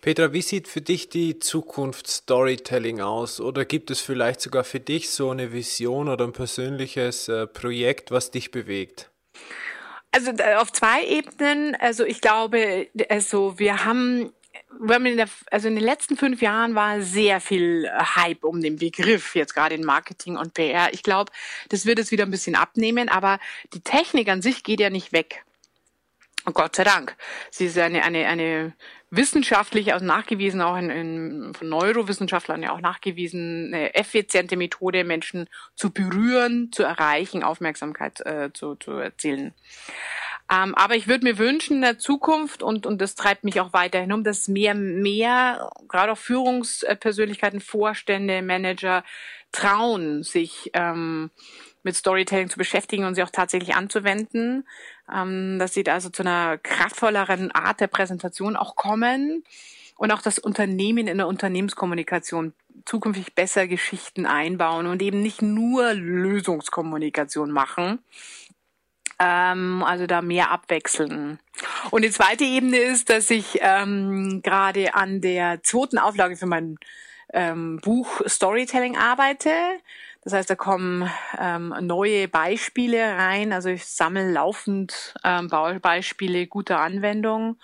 Petra, wie sieht für dich die Zukunft Storytelling aus? Oder gibt es vielleicht sogar für dich so eine Vision oder ein persönliches äh, Projekt, was dich bewegt? Also auf zwei Ebenen. Also ich glaube, also wir haben haben in der, also in den letzten fünf Jahren war sehr viel Hype um den Begriff, jetzt gerade in Marketing und PR. Ich glaube, das wird es wieder ein bisschen abnehmen, aber die Technik an sich geht ja nicht weg. Gott sei Dank. Sie ist eine, eine, eine wissenschaftlich auch nachgewiesen, auch in, in, von Neurowissenschaftlern ja auch nachgewiesen, eine effiziente Methode, Menschen zu berühren, zu erreichen, Aufmerksamkeit äh, zu, zu erzielen. Ähm, aber ich würde mir wünschen in der Zukunft, und, und das treibt mich auch weiterhin um, dass mehr, mehr, gerade auch Führungspersönlichkeiten, Vorstände, Manager trauen, sich ähm, mit Storytelling zu beschäftigen und sie auch tatsächlich anzuwenden, ähm, dass sie da also zu einer kraftvolleren Art der Präsentation auch kommen und auch das Unternehmen in der Unternehmenskommunikation zukünftig besser Geschichten einbauen und eben nicht nur Lösungskommunikation machen, ähm, also da mehr abwechseln. Und die zweite Ebene ist, dass ich ähm, gerade an der zweiten Auflage für mein ähm, Buch Storytelling arbeite. Das heißt, da kommen ähm, neue Beispiele rein. Also ich sammle laufend ähm, Beispiele guter Anwendung.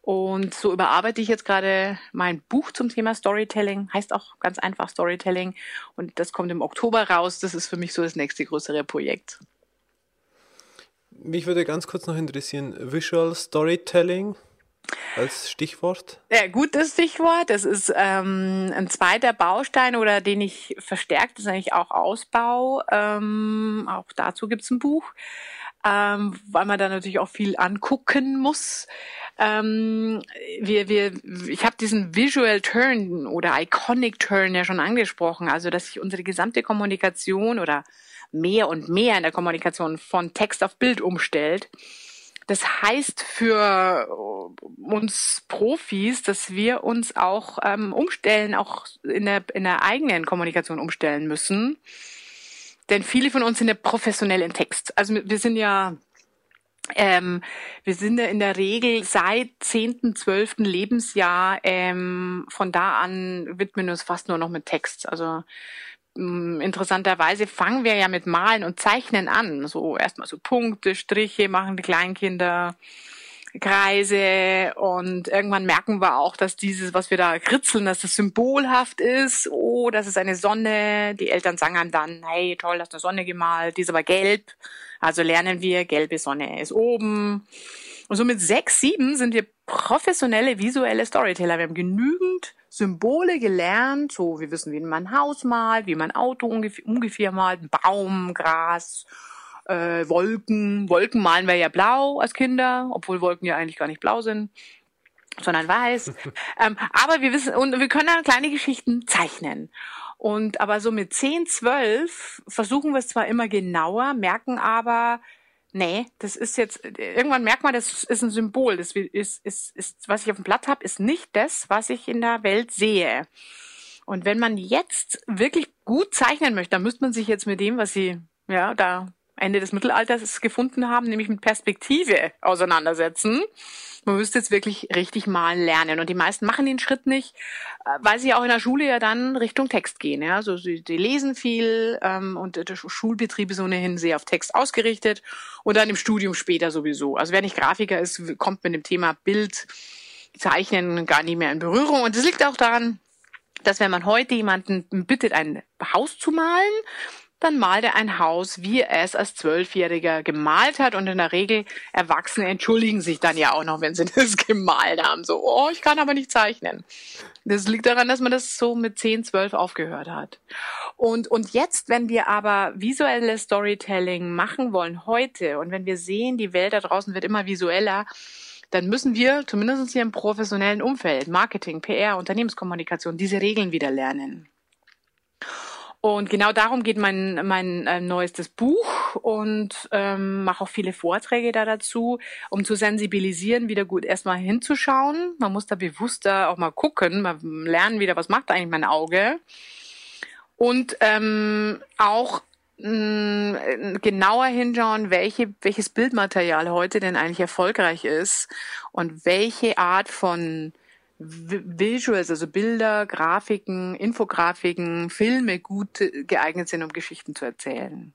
Und so überarbeite ich jetzt gerade mein Buch zum Thema Storytelling. Heißt auch ganz einfach Storytelling. Und das kommt im Oktober raus. Das ist für mich so das nächste größere Projekt. Mich würde ganz kurz noch interessieren, Visual Storytelling als Stichwort? Ja, gutes Stichwort. Das ist ähm, ein zweiter Baustein oder den ich verstärkt, das ist eigentlich auch Ausbau. Ähm, auch dazu gibt es ein Buch, ähm, weil man da natürlich auch viel angucken muss. Ähm, wir, wir, ich habe diesen Visual Turn oder Iconic Turn ja schon angesprochen, also dass sich unsere gesamte Kommunikation oder mehr und mehr in der Kommunikation von Text auf Bild umstellt. Das heißt für uns Profis, dass wir uns auch ähm, umstellen, auch in der, in der eigenen Kommunikation umstellen müssen. Denn viele von uns sind ja professionell in Text. Also wir sind ja ähm, wir sind ja in der Regel seit zehnten, zwölften Lebensjahr ähm, von da an widmen wir uns fast nur noch mit Text. Also interessanterweise fangen wir ja mit Malen und Zeichnen an. So erstmal so Punkte, Striche machen die Kleinkinder, Kreise und irgendwann merken wir auch, dass dieses, was wir da kritzeln, dass das symbolhaft ist. Oh, das ist eine Sonne. Die Eltern sagen einem dann, hey, toll, hast eine Sonne gemalt, die ist aber gelb. Also lernen wir, gelbe Sonne ist oben. Und so mit sechs, sieben sind wir professionelle visuelle Storyteller. Wir haben genügend Symbole gelernt, so wir wissen, wie man ein Haus malt, wie man ein Auto ungefähr, ungefähr malt, Baum, Gras, äh, Wolken. Wolken malen wir ja blau als Kinder, obwohl Wolken ja eigentlich gar nicht blau sind sondern weiß. ähm, aber wir wissen, und wir können dann kleine Geschichten zeichnen. Und aber so mit 10, 12 versuchen wir es zwar immer genauer, merken aber, nee, das ist jetzt, irgendwann merkt man, das ist ein Symbol. Das ist, ist, ist was ich auf dem Blatt habe, ist nicht das, was ich in der Welt sehe. Und wenn man jetzt wirklich gut zeichnen möchte, dann müsste man sich jetzt mit dem, was sie ja da Ende des Mittelalters gefunden haben, nämlich mit Perspektive auseinandersetzen man müsste jetzt wirklich richtig mal lernen. Und die meisten machen den Schritt nicht, äh, weil sie auch in der Schule ja dann Richtung Text gehen. Ja? Also sie, sie lesen viel ähm, und der Schulbetrieb ist ohnehin sehr auf Text ausgerichtet und dann im Studium später sowieso. Also wer nicht Grafiker ist, kommt mit dem Thema Bild, Zeichnen gar nicht mehr in Berührung. Und das liegt auch daran, dass wenn man heute jemanden bittet, ein Haus zu malen, dann malt er ein Haus, wie er es als Zwölfjähriger gemalt hat. Und in der Regel Erwachsene entschuldigen sich dann ja auch noch, wenn sie das gemalt haben. So, oh, ich kann aber nicht zeichnen. Das liegt daran, dass man das so mit 10, 12 aufgehört hat. Und, und jetzt, wenn wir aber visuelles Storytelling machen wollen heute und wenn wir sehen, die Welt da draußen wird immer visueller, dann müssen wir, zumindest hier im professionellen Umfeld, Marketing, PR, Unternehmenskommunikation, diese Regeln wieder lernen. Und genau darum geht mein, mein äh, neuestes Buch und ähm, mache auch viele Vorträge da dazu, um zu sensibilisieren, wieder gut erstmal hinzuschauen. Man muss da bewusster auch mal gucken, mal lernen wieder, was macht eigentlich mein Auge. Und ähm, auch mh, mm, genauer hinschauen, welche, welches Bildmaterial heute denn eigentlich erfolgreich ist und welche Art von Visuals, also Bilder, Grafiken, Infografiken, Filme gut geeignet sind, um Geschichten zu erzählen.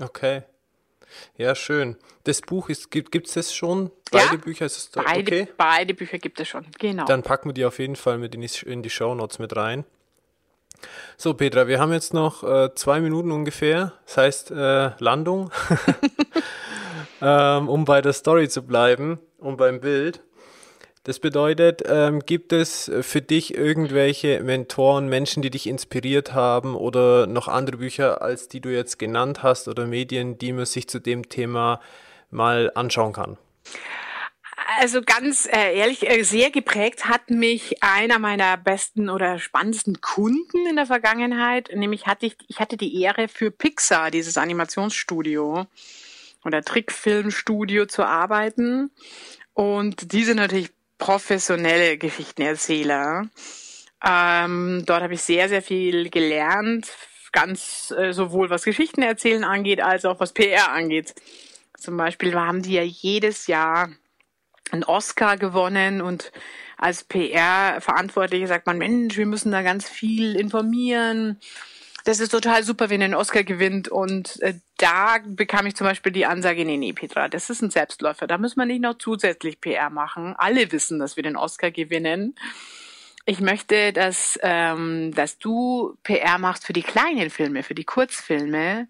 Okay. Ja, schön. Das Buch ist, gibt es das schon? Beide ja, Bücher ist es da? Beide, okay. beide Bücher gibt es schon, genau. Dann packen wir die auf jeden Fall mit in die, in die Show Notes mit rein. So, Petra, wir haben jetzt noch äh, zwei Minuten ungefähr. Das heißt, äh, Landung. ähm, um bei der Story zu bleiben und beim Bild. Das bedeutet, ähm, gibt es für dich irgendwelche Mentoren, Menschen, die dich inspiriert haben oder noch andere Bücher, als die du jetzt genannt hast oder Medien, die man sich zu dem Thema mal anschauen kann? Also ganz äh, ehrlich, äh, sehr geprägt hat mich einer meiner besten oder spannendsten Kunden in der Vergangenheit. Nämlich hatte ich, ich hatte die Ehre für Pixar, dieses Animationsstudio oder Trickfilmstudio zu arbeiten. Und die sind natürlich professionelle Geschichtenerzähler. Ähm, dort habe ich sehr, sehr viel gelernt, ganz äh, sowohl was Geschichten erzählen angeht, als auch was PR angeht. Zum Beispiel haben die ja jedes Jahr einen Oscar gewonnen und als PR-Verantwortliche sagt man, Mensch, wir müssen da ganz viel informieren das ist total super, wenn er einen Oscar gewinnt. Und äh, da bekam ich zum Beispiel die Ansage, nee, nee, Petra, das ist ein Selbstläufer. Da muss man nicht noch zusätzlich PR machen. Alle wissen, dass wir den Oscar gewinnen. Ich möchte, dass, ähm, dass du PR machst für die kleinen Filme, für die Kurzfilme.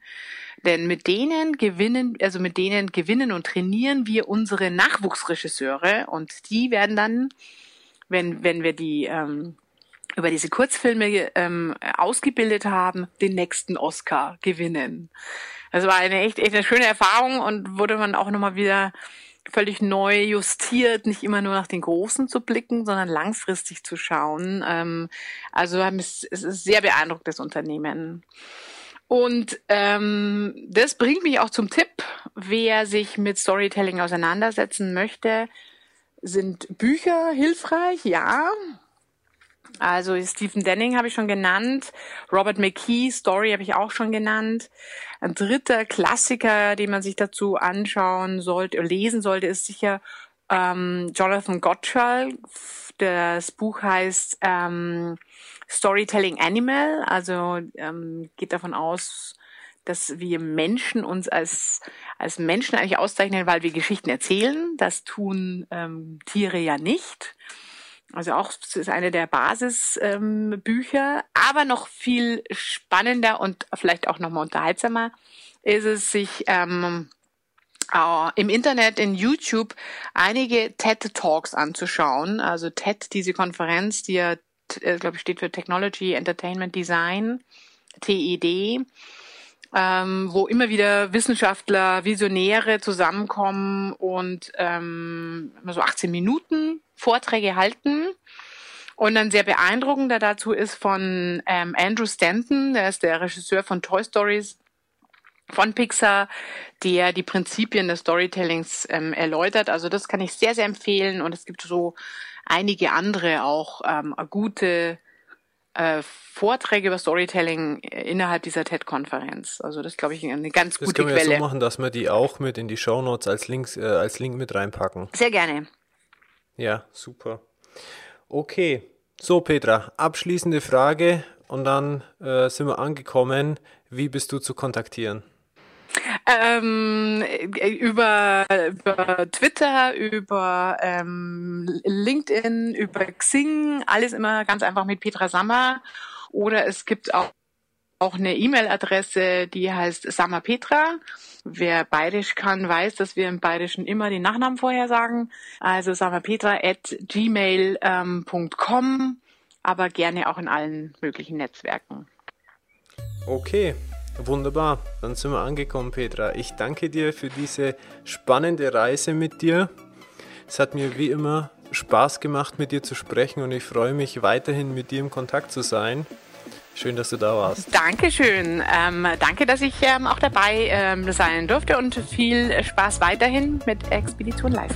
Denn mit denen gewinnen, also mit denen gewinnen und trainieren wir unsere Nachwuchsregisseure und die werden dann, wenn, wenn wir die ähm, über diese Kurzfilme ähm, ausgebildet haben, den nächsten Oscar gewinnen. Das war eine echt, echt eine schöne Erfahrung und wurde man auch nochmal wieder völlig neu justiert, nicht immer nur nach den Großen zu blicken, sondern langfristig zu schauen. Ähm, also es ist sehr beeindruckt, das Unternehmen. Und ähm, das bringt mich auch zum Tipp, wer sich mit Storytelling auseinandersetzen möchte, sind Bücher hilfreich, ja. Also Stephen Denning habe ich schon genannt, Robert McKee Story habe ich auch schon genannt. Ein dritter Klassiker, den man sich dazu anschauen sollte, lesen sollte, ist sicher ähm, Jonathan Gottschall. Das Buch heißt ähm, Storytelling Animal, also ähm, geht davon aus, dass wir Menschen uns als, als Menschen eigentlich auszeichnen, weil wir Geschichten erzählen. Das tun ähm, Tiere ja nicht. Also auch das ist eine der Basisbücher, ähm, aber noch viel spannender und vielleicht auch nochmal unterhaltsamer ist es, sich ähm, äh, im Internet, in YouTube einige TED Talks anzuschauen. Also TED, diese Konferenz, die ja, äh, glaube ich, steht für Technology Entertainment Design, TED. Ähm, wo immer wieder Wissenschaftler, Visionäre zusammenkommen und ähm, so 18 Minuten Vorträge halten. Und dann sehr beeindruckender dazu ist von ähm, Andrew Stanton, der ist der Regisseur von Toy Stories von Pixar, der die Prinzipien des Storytellings ähm, erläutert. Also das kann ich sehr, sehr empfehlen. Und es gibt so einige andere auch ähm, gute äh, Vorträge über Storytelling innerhalb dieser TED-Konferenz. Also das glaube ich eine ganz das gute Quelle. Das können wir so machen, dass wir die auch mit in die Show Notes als, Links, äh, als Link mit reinpacken. Sehr gerne. Ja, super. Okay, so Petra, abschließende Frage und dann äh, sind wir angekommen. Wie bist du zu kontaktieren? Ähm, über, über Twitter, über ähm, LinkedIn, über Xing, alles immer ganz einfach mit Petra Sammer. Oder es gibt auch auch eine E-Mail-Adresse, die heißt Samapetra. Wer bayerisch kann, weiß, dass wir im Bayerischen immer den Nachnamen vorher sagen. Also samapetra at gmail.com, aber gerne auch in allen möglichen Netzwerken. Okay, wunderbar. Dann sind wir angekommen, Petra. Ich danke dir für diese spannende Reise mit dir. Es hat mir wie immer Spaß gemacht, mit dir zu sprechen und ich freue mich weiterhin mit dir im Kontakt zu sein. Schön, dass du da warst. Dankeschön. Ähm, danke, dass ich ähm, auch dabei ähm, sein durfte und viel Spaß weiterhin mit Expedition Live.